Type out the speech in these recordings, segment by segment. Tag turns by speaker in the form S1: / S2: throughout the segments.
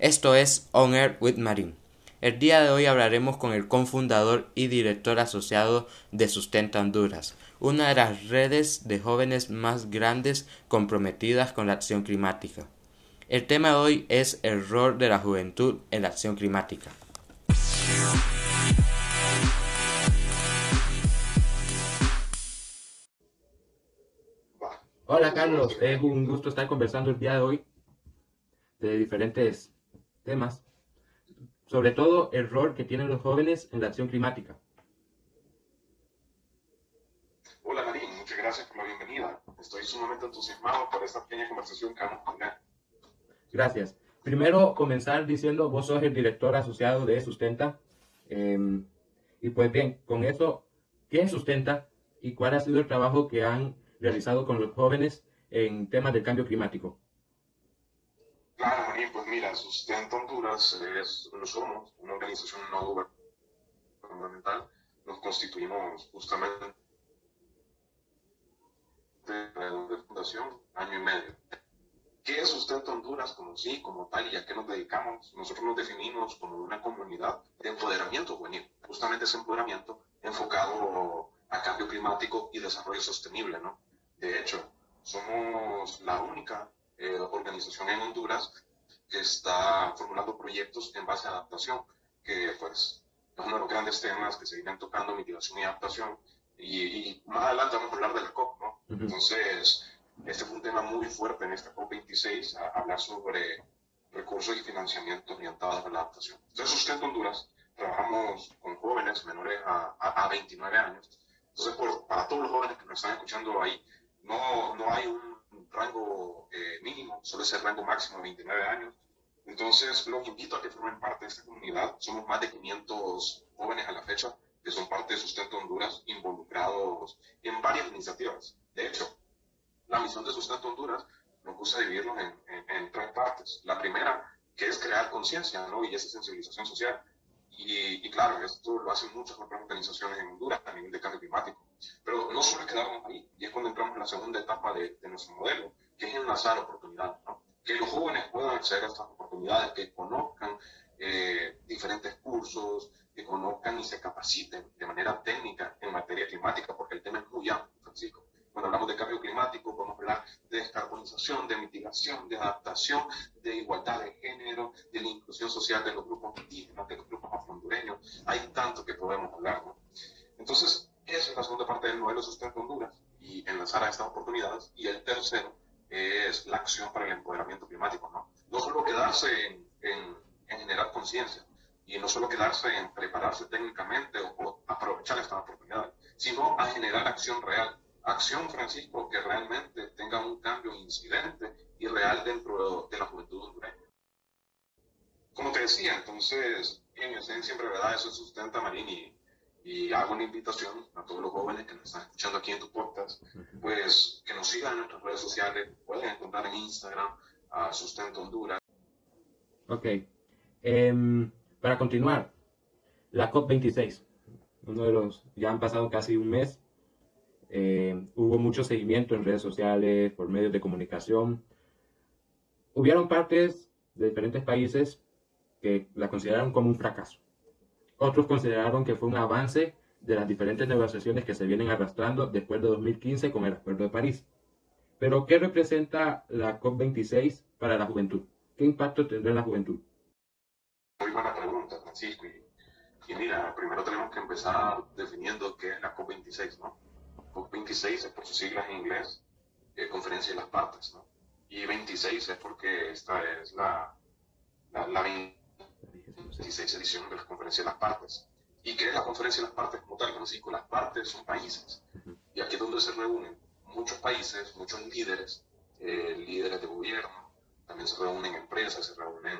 S1: Esto es On Air with Marine. El día de hoy hablaremos con el cofundador y director asociado de Sustenta Honduras, una de las redes de jóvenes más grandes comprometidas con la acción climática. El tema de hoy es el rol de la juventud en la acción climática. Hola Carlos, es un gusto estar conversando el día de hoy de diferentes temas, sobre todo el rol que tienen los jóvenes en la acción climática.
S2: Hola Marín, muchas gracias por la bienvenida. Estoy sumamente entusiasmado por esta pequeña conversación que vamos a tener.
S1: Gracias. Primero comenzar diciendo, vos sos el director asociado de Sustenta. Em, y pues bien, con eso, ¿qué es Sustenta y cuál ha sido el trabajo que han realizado con los jóvenes en temas del cambio climático?
S2: Marín, pues mira, Sustenta Honduras es, no somos una organización no gubernamental, nos constituimos justamente de fundación año y medio. ¿Qué es Sustenta Honduras como sí, como tal y a qué nos dedicamos? Nosotros nos definimos como una comunidad de empoderamiento juvenil, justamente ese empoderamiento enfocado a cambio climático y desarrollo sostenible, ¿no? De hecho, somos la única eh, organización en Honduras está formulando proyectos en base a adaptación, que pues es uno de los grandes temas que se vienen tocando, mitigación y adaptación. Y, más adelante vamos a hablar de la COP, ¿no? Entonces, este fue un tema muy fuerte en esta COP26, a hablar sobre recursos y financiamiento orientados a la adaptación. Entonces, usted en Honduras trabajamos con jóvenes menores a, a, 29 años. Entonces, por, para todos los jóvenes que nos están escuchando ahí, no, no hay un rango eh, mínimo, solo es el rango máximo de 29 años. Entonces, los invito a que formen parte de esta comunidad. Somos más de 500 jóvenes a la fecha que son parte de Sustento Honduras, involucrados en varias iniciativas. De hecho, la misión de Sustento Honduras nos gusta dividirlos en, en, tres partes. La primera, que es crear conciencia ¿no? y esa sensibilización social. Y, y, claro, esto lo hacen muchas otras organizaciones en Honduras a nivel de cambio climático. Pero no solo quedarnos ahí, y es cuando entramos en la segunda etapa de, de nuestro modelo, que es enlazar oportunidades. ¿no? Que los jóvenes puedan acceder a estas oportunidades, que conozcan eh, diferentes cursos, que conozcan y se capaciten de manera técnica en materia climática, porque el tema es muy amplio, Francisco. Cuando hablamos de cambio climático, podemos hablar de descarbonización, de mitigación, de adaptación, de igualdad de género, de la inclusión social de los grupos indígenas, de los grupos afrondureños. Hay tanto que podemos hablar. ¿no? Entonces, esa es la segunda parte del modelo Sustento Honduras y enlazar a estas oportunidades. Y el tercero es la acción para el empoderamiento climático. No, no solo quedarse en, en, en generar conciencia, y no solo quedarse en prepararse técnicamente o, aprovechar estas oportunidades, sino a generar acción real. Acción, Francisco, que realmente tenga un cambio incidente y real dentro de la juventud hondureña. Como te decía, entonces, en esencia, en brevedad, eso sustenta Marini y hago una invitación a todos los jóvenes que nos están escuchando aquí en tu podcast, pues que nos sigan en nuestras redes sociales, pueden encontrar en Instagram a Sustento Honduras.
S1: Ok. Um, para continuar, la COP26, uno de los, ya han pasado casi un mes, eh, hubo mucho seguimiento en redes sociales, por medios de comunicación. Hubieron partes de diferentes países que la consideraron como un fracaso. Otros consideraron que fue un avance de las diferentes negociaciones que se vienen arrastrando después de 2015 con el Acuerdo de París. Pero, ¿qué representa la COP26 para la juventud? ¿Qué impacto tendrá en la juventud?
S2: Muy buena pregunta, Francisco. Y, mira, primero tenemos que empezar definiendo qué es la COP26, ¿no? COP26 es por sus siglas en inglés, eh, Conferencia de las Partes, ¿no? Y 26 es porque esta es la, la, la 26 edición de la Conferencia de las Partes. ¿Y qué es la Conferencia de las Partes como tal, Francisco? Las partes son países. Y aquí es donde se reúnen muchos países, muchos líderes, eh, líderes de gobierno, también se reúnen empresas, se reúnen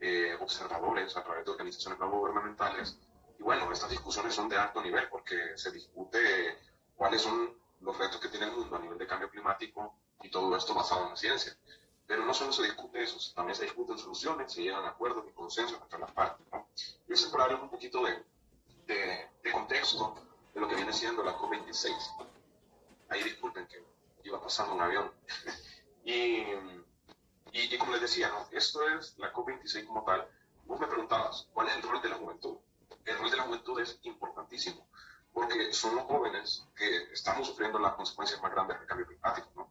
S2: eh, observadores a través de organizaciones no gubernamentales. Y bueno, estas discusiones son de alto nivel porque se discute cuáles son los retos que tiene el mundo a nivel de cambio climático y todo esto basado en la ciencia. Pero no solo se discute eso, también se discuten soluciones, se llegan a acuerdos y consensos entre las partes. ¿no? Yo sé por hablar un poquito de, de, de, contexto de lo que viene siendo la COP26. Ahí disculpen que iba pasando un avión. y, y, como les decía, ¿no? esto es la COP26 como tal. Vos me preguntabas, ¿cuál es el rol de la juventud? El rol de la juventud es importantísimo, porque son los jóvenes que estamos sufriendo las consecuencias más grandes del cambio climático. ¿no?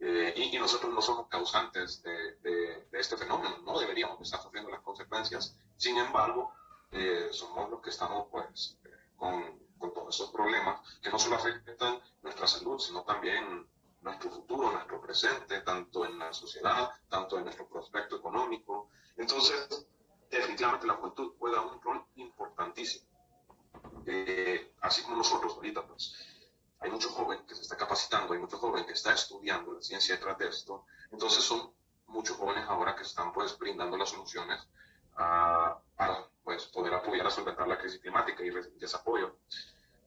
S2: Eh, y, nosotros no somos causantes de, de, este fenómeno, no deberíamos estar sufriendo las consecuencias. Sin embargo, eh, somos los que estamos pues, con, con todos esos problemas que no solo afectan nuestra salud, sino también nuestro futuro, nuestro presente, tanto en la sociedad, tanto en nuestro prospecto económico. Entonces, definitivamente la juventud juega un rol importantísimo. Eh, así como nosotros ahorita, pues, hay mucho joven que se está capacitando, hay mucho joven que está estudiando la ciencia detrás de esto. Entonces, son muchos jóvenes ahora que están, pues, brindando las soluciones a, para, pues, poder apoyar a solventar la crisis climática y recibir ese apoyo.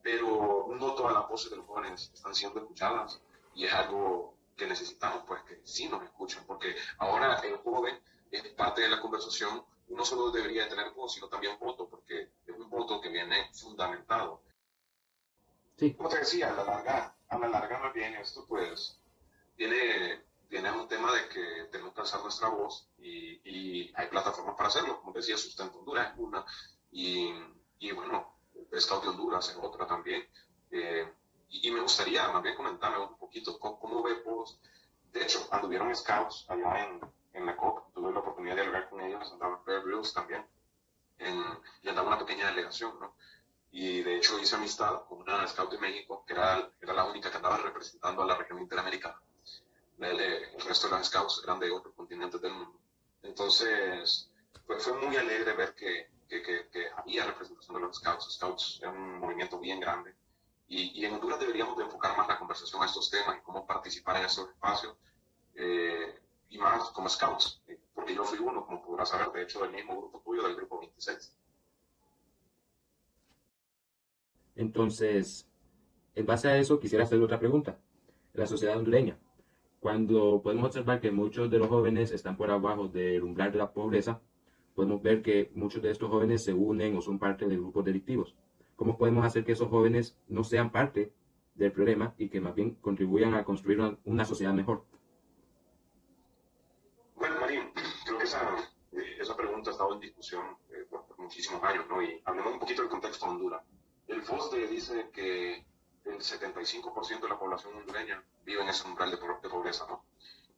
S2: Pero no todas las voces de los jóvenes están siendo escuchadas y es algo que necesitamos, pues, que sí nos escuchen, porque ahora el joven es parte de la conversación y no solo debería tener voz, sino también voto, porque es un voto que viene fundamentado. Sí. Como te decía, a la larga, a la larga más bien esto, pues, viene a un tema de que tenemos que alzar nuestra voz y, y hay plataformas para hacerlo, como decía, Sustento Honduras es una, y, y bueno, Scout de Honduras es otra también. Eh, y, me gustaría más bien comentarme un poquito cómo, cómo ve vos. De hecho, anduvieron scouts allá en, en la COP, tuve la oportunidad de hablar con ellos, andaba Bear Grylls también, en, y andaba una pequeña delegación, ¿no? Y de hecho hice amistad con una scout de México, que era, era la única que andaba representando a la región interamericana. El, el resto de las scouts eran de otros continentes del mundo. Entonces, pues fue muy alegre ver que, que, que, que había representación de los scouts. Scouts es un movimiento bien grande y, en Honduras deberíamos de enfocar más la conversación a estos temas y cómo participar en esos espacios, eh, y más como scouts, eh, porque yo fui uno, como podrás saber, de hecho, del mismo grupo tuyo, del grupo 26.
S1: Entonces, en base a eso, quisiera hacer otra pregunta. La sociedad hondureña, cuando podemos observar que muchos de los jóvenes están por abajo del umbral de la pobreza, podemos ver que muchos de estos jóvenes se unen o son parte de grupos delictivos. ¿Cómo podemos hacer que esos jóvenes no sean parte del problema y que más bien contribuyan a construir una, sociedad mejor?
S2: Bueno, Marín, creo que esa, eh, esa pregunta ha estado en discusión eh, por, muchísimos años, ¿no? Y hablemos un poquito del contexto de Honduras. El FOSDE dice que el 75% de la población hondureña vive en ese umbral de, pobreza, ¿no?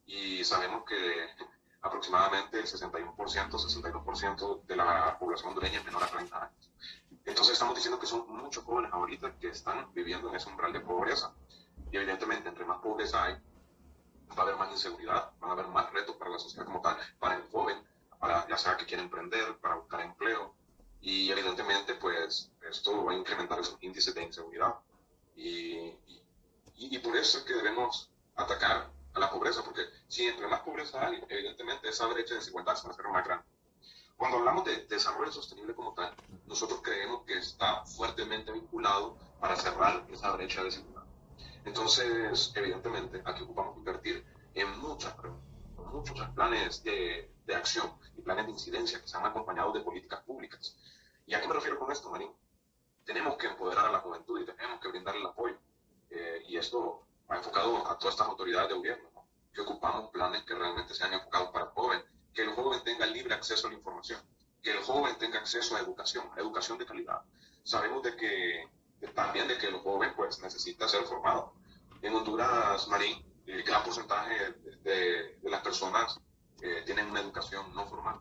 S2: Y sabemos que aproximadamente el 61%, 62% de la población hondureña es menor a 30 años. Entonces estamos diciendo que son muchos jóvenes ahorita que están viviendo en ese umbral de pobreza. Y evidentemente, entre más pobreza hay, va a haber más inseguridad, van a haber más retos para la sociedad como tal, para el joven, para ya sea que quiere emprender, para buscar empleo. Y evidentemente, pues esto va a incrementar esos índices de inseguridad. Y, y, por eso es que debemos atacar a la pobreza, porque si entre más pobreza hay, evidentemente esa brecha de desigualdad se va a hacer más grande. Cuando hablamos de desarrollo sostenible como tal, nosotros creemos que está fuertemente vinculado para cerrar esa brecha de desigualdad. Entonces, evidentemente, aquí ocupamos invertir en muchas, muchos planes de, de, acción y planes de incidencia que se han acompañado de políticas públicas. ¿Y a qué me refiero con esto, Marín? Tenemos que empoderar a la juventud y tenemos que brindarle el apoyo. Eh, y esto va enfocado a todas estas autoridades de gobierno, ¿no? que ocupamos planes que realmente sean enfocados para el joven, que el joven tenga libre acceso a la información, que el joven tenga acceso a educación, a educación de calidad. Sabemos de que también de que el joven pues necesita ser formado. En Honduras, Marín, el gran porcentaje de, las personas eh, tienen una educación no formal.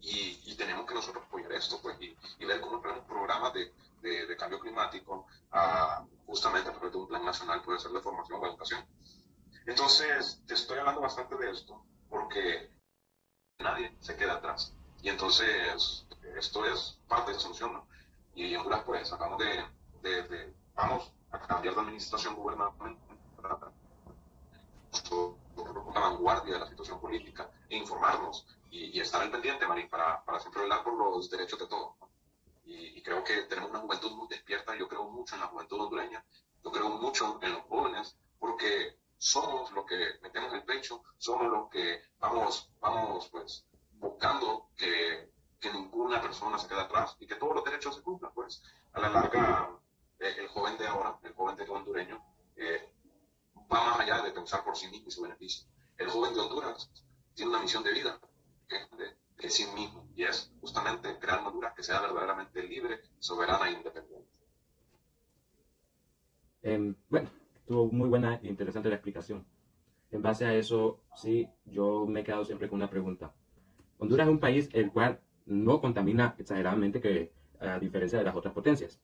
S2: Y, tenemos que nosotros apoyar esto pues, y, ver cómo tenemos programas de, de, cambio climático justamente a través de un plan nacional puede ser de formación o educación. Entonces, te estoy hablando bastante de esto porque nadie se queda atrás. Y entonces, esto es parte de la solución, ¿no? Y en Honduras, pues, acabamos de, de, vamos a cambiar de administración gubernamental la vanguardia de la situación política e informarnos y, estar al pendiente, Marín, para, para, siempre velar por los derechos de todos. Que tenemos una juventud muy despierta, yo creo mucho en la juventud hondureña, yo creo mucho en los jóvenes, porque somos los que metemos el pecho, somos los que vamos, vamos pues, buscando que, que ninguna persona se quede atrás y que todos los derechos se cumplan, pues. A la larga, eh, el joven de ahora, el joven de hondureño, eh, va más allá de pensar por sí mismo y su beneficio. El joven de Honduras tiene misión de vida de, de sí mismo y es justamente crear Honduras que sea verdaderamente libre, soberana e independiente.
S1: Em, bueno, tuvo muy buena e interesante la explicación. En base a eso, sí, yo me he quedado siempre con una pregunta. Honduras es un país el cual no contamina exageradamente que a diferencia de las otras potencias.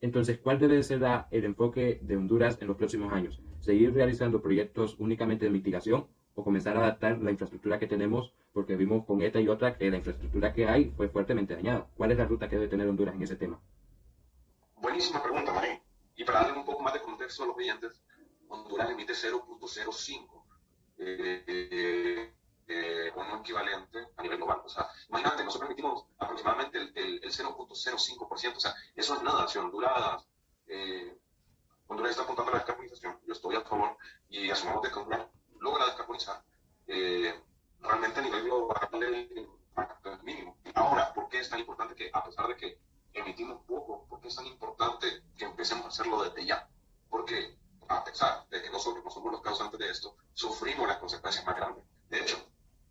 S1: Entonces, ¿cuál debe ser el enfoque de Honduras en los próximos años? ¿Seguir realizando proyectos únicamente de mitigación o comenzar a adaptar la infraestructura que tenemos? Porque vimos con esta y otra que la infraestructura que hay fue fuertemente dañada. ¿Cuál es la ruta que debe tener Honduras en ese tema?
S2: Buenísima pregunta, Marín. Y para darle un poco más de contexto a los oyentes, Honduras emite 0.05 eh, eh, un equivalente a nivel global. O sea, imagínate, nosotros emitimos aproximadamente el, el, 0.05%, o sea, eso es nada. Si Honduras, eh, Honduras está apuntando a la descarbonización, yo estoy a favor, y asumamos de que Honduras eh, realmente a nivel global el impacto es mínimo. Ahora, ¿por qué es tan importante que, a pesar de que emitimos poco, por qué es tan importante que empecemos a hacerlo desde ya? Porque a pesar de que nosotros no somos los causantes de esto, sufrimos las consecuencias más grandes. De hecho,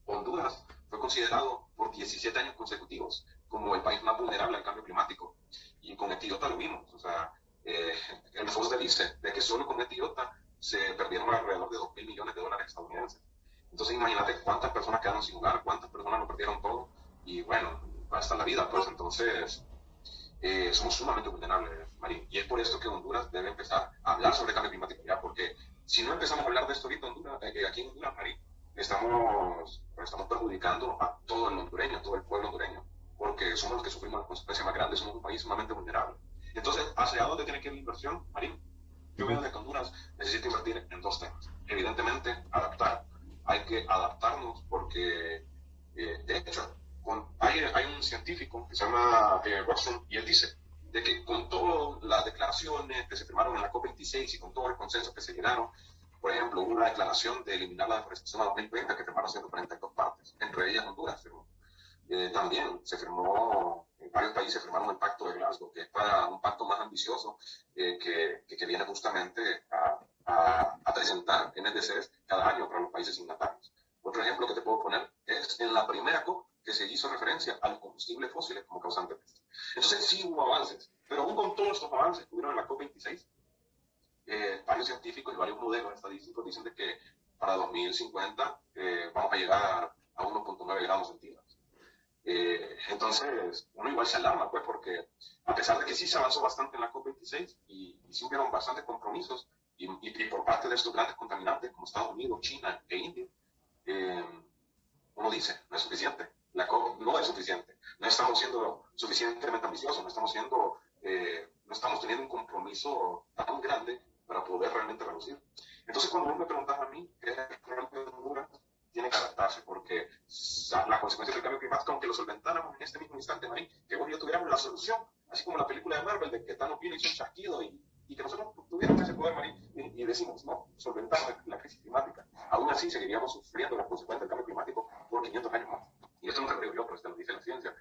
S2: Honduras fue considerado por 17 años consecutivos como el país más vulnerable al cambio climático. Y con Etiota lo vimos. O sea, eh, el FOSDE dice de que solo con Etiota se perdieron alrededor de 2 Entonces imagínate cuántas personas quedaron sin hogar, cuántas personas lo perdieron todo. Y bueno, hasta la vida, pues entonces eh, somos sumamente vulnerables, Marín. Y es por esto que Honduras debe empezar a hablar sobre cambio climático ya, porque si no empezamos a hablar de esto ahorita Honduras, eh, aquí en Honduras, Marín, estamos, estamos perjudicando a todo el hondureño, a todo el pueblo hondureño, porque somos los que sufrimos las consecuencias más grandes, somos un país sumamente vulnerable. Entonces, ¿hacia dónde tiene que ir la inversión, Marín? Yo veo que Honduras necesita invertir en dos temas. Evidentemente. Hay que adaptarnos porque, eh, de hecho, hay, hay, un científico que se llama eh, Watson y él dice de que con todas las declaraciones que se firmaron en la COP26 y con todo el consenso que se llegaron, por ejemplo, una declaración de eliminar la deforestación a 2030 que firmaron 142 partes, entre ellas Honduras firmó. Eh, también se firmó, en varios países firmaron el Pacto de Glasgow, que es para un pacto más ambicioso eh, que, que, viene justamente a, a, a, presentar NDCs cada año para los países signatarios. Otro ejemplo que te puedo poner es en la primera COP que se hizo referencia a los combustibles fósiles como causante de esto. Entonces sí hubo avances, pero aún con todos estos avances que hubieron en la COP26, eh, varios científicos y varios modelos estadísticos dicen de que para 2050 eh, vamos a llegar a 1.9 grados centígrados. Eh, entonces, uno igual se alarma, pues, porque a pesar de que sí se avanzó bastante en la COP26 y, y sí hubieron bastantes compromisos, y, y, por parte de estos grandes contaminantes como Estados Unidos, China e India, uno dice, no es suficiente. La no es suficiente. No estamos siendo suficientemente ambiciosos, no estamos siendo, no estamos teniendo un compromiso tan grande para poder realmente reducir. Entonces, cuando vos me preguntas a mí qué es realmente Honduras, tiene que adaptarse, porque las consecuencias del cambio climático, aunque lo solventáramos en este mismo instante, Marín, que vos y yo tuviéramos la solución, así como la película de Marvel, de que Thanos viene y un chasquido y, y, que nosotros tuviéramos ese poder, Marín, y, y, decimos, no, solventamos la crisis climática. Aún así, seguiríamos sufriendo las consecuencias del cambio climático por 500 años más. Y esto no te lo digo yo, pero esto lo dice la ciencia.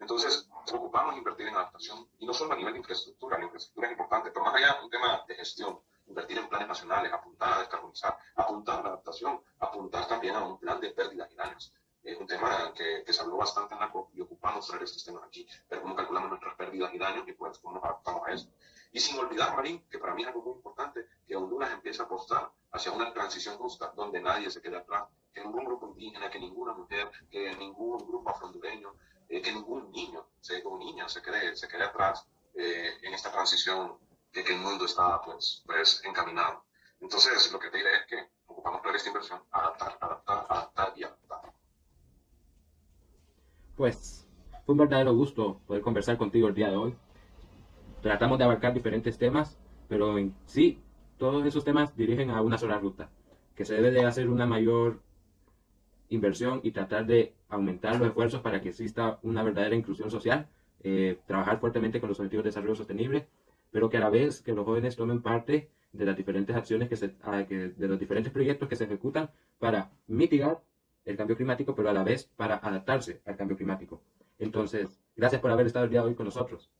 S2: Entonces, ocupamos invertir en adaptación, y no solo a nivel de infraestructura, la infraestructura es importante, pero más allá, un tema de gestión invertir en planes nacionales, apuntar a descarbonizar, apuntar a la adaptación, apuntar también a un plan de pérdidas y daños. Es un tema que, que, se habló bastante en la COP y ocupamos traer estos temas aquí, pero cómo calculamos nuestras pérdidas y daños y pues cómo nos adaptamos a eso. Y sin olvidar, Marín, que para mí es algo muy importante, que Honduras empiece a apostar hacia una transición justa, donde nadie se quede atrás, que ningún grupo indígena, que ninguna mujer, que ningún grupo afrohondureño, eh, que ningún niño se, o niña se quede, se quede atrás eh, en esta transición de que el mundo está pues, pues encaminado. Entonces, lo que te diré es que ocupamos toda esta inversión, adaptar, adaptar, adaptar y adaptar.
S1: Pues fue un verdadero gusto poder conversar contigo el día de hoy. Tratamos de abarcar diferentes temas, pero en sí, todos esos temas dirigen a una sola ruta, que se debe de hacer una mayor inversión y tratar de aumentar los esfuerzos para que exista una verdadera inclusión social, eh, trabajar fuertemente con los objetivos de desarrollo sostenible pero que a la vez que los jóvenes tomen parte de las diferentes acciones que se, de los diferentes proyectos que se ejecutan para mitigar el cambio climático, pero a la vez para adaptarse al cambio climático. Entonces, gracias por haber estado el día de hoy con nosotros.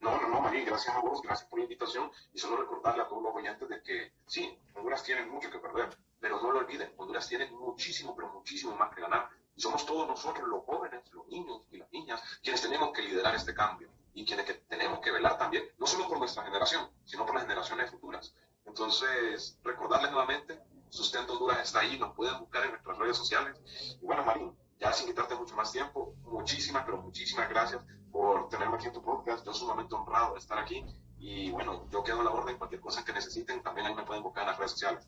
S2: No, no, no, María, gracias a vos, gracias por la invitación y solo recordarle a todos los oyentes de que sí, Honduras tiene mucho que perder, pero no lo olviden, Honduras tiene muchísimo, pero muchísimo más que ganar. Y somos todos nosotros, los jóvenes, los niños y las niñas, quienes tenemos que liderar este cambio y quienes que tenemos que velar también, no solo por nuestra generación, sino por las generaciones futuras. Entonces, recordarles nuevamente, Sustento Honduras está ahí, nos pueden buscar en nuestras redes sociales. Y bueno, Marín, ya sin quitarte mucho más tiempo, muchísimas, pero muchísimas gracias por tenerme aquí en tu podcast. Yo sumamente honrado de estar aquí. Y bueno, yo quedo a la orden, cualquier cosa que necesiten, también ahí me pueden buscar en las redes sociales.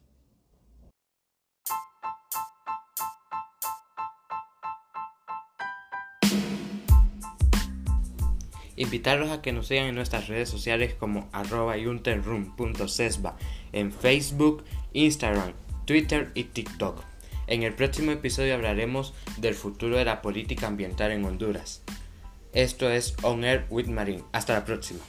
S1: Invitarlos a que nos sigan en nuestras redes sociales como arroba en Facebook, Instagram, Twitter y TikTok. En el próximo episodio hablaremos del futuro de la política ambiental en Honduras. Esto es On Air with Marine. Hasta la próxima.